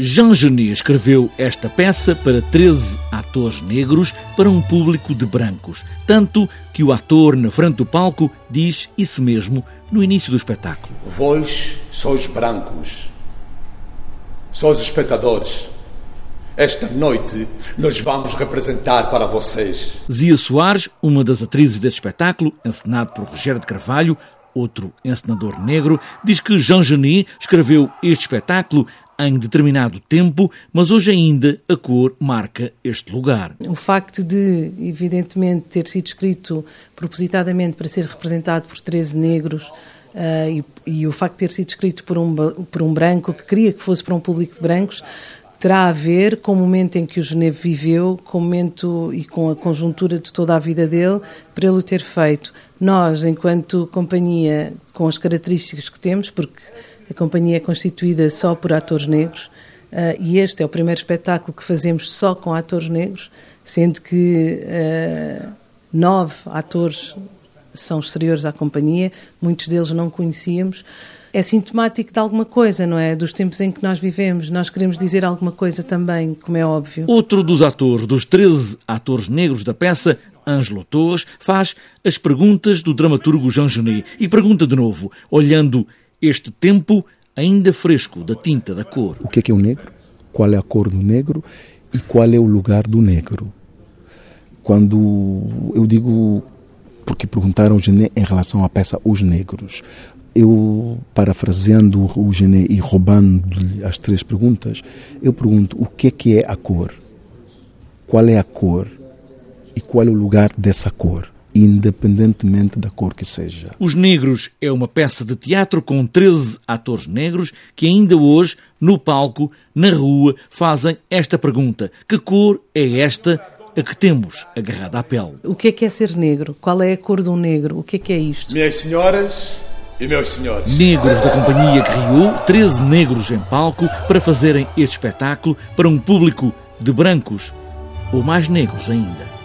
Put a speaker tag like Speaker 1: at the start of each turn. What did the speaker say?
Speaker 1: Jean Genet escreveu esta peça para 13 atores negros para um público de brancos, tanto que o ator na frente do palco diz isso mesmo no início do espetáculo.
Speaker 2: Vós sois brancos, sois espectadores. Esta noite nós vamos representar para vocês.
Speaker 1: Zia Soares, uma das atrizes deste espetáculo, encenado por Rogério de Carvalho, outro encenador negro, diz que Jean Genet escreveu este espetáculo em determinado tempo, mas hoje ainda a cor marca este lugar.
Speaker 3: O facto de, evidentemente, ter sido escrito propositadamente para ser representado por 13 negros uh, e, e, o facto de ter sido escrito por um, por um branco que queria que fosse para um público de brancos terá a ver com o momento em que o Geneve viveu, com o momento e com a conjuntura de toda a vida dele, para ele o ter feito. Nós, enquanto companhia, com as características que temos, porque a companhia é constituída só por atores negros uh, e este é o primeiro espetáculo que fazemos só com atores negros, sendo que uh, nove atores são exteriores à companhia, muitos deles não conhecíamos. É sintomático de alguma coisa, não é? Dos tempos em que nós vivemos. Nós queremos dizer alguma coisa também, como é óbvio.
Speaker 1: Outro dos atores, dos 13 atores negros da peça, Ângelo Torres, faz as perguntas do dramaturgo Jean Genet. E pergunta de novo, olhando este tempo ainda fresco da tinta da cor.
Speaker 4: O que é, que é o negro? Qual é a cor do negro? E qual é o lugar do negro? Quando eu digo, porque perguntaram em relação à peça Os Negros, eu, parafraseando o Gené e roubando-lhe as três perguntas, eu pergunto o que é que é a cor? Qual é a cor? E qual é o lugar dessa cor? independentemente da cor que seja.
Speaker 1: Os Negros é uma peça de teatro com 13 atores negros que ainda hoje, no palco, na rua, fazem esta pergunta: que cor é esta a que temos agarrada à pele?
Speaker 3: O que é que é ser negro? Qual é a cor de um negro? O que é que é isto?
Speaker 2: Minhas senhoras e meus senhores.
Speaker 1: Negros da companhia riu, 13 negros em palco para fazerem este espetáculo para um público de brancos ou mais negros ainda.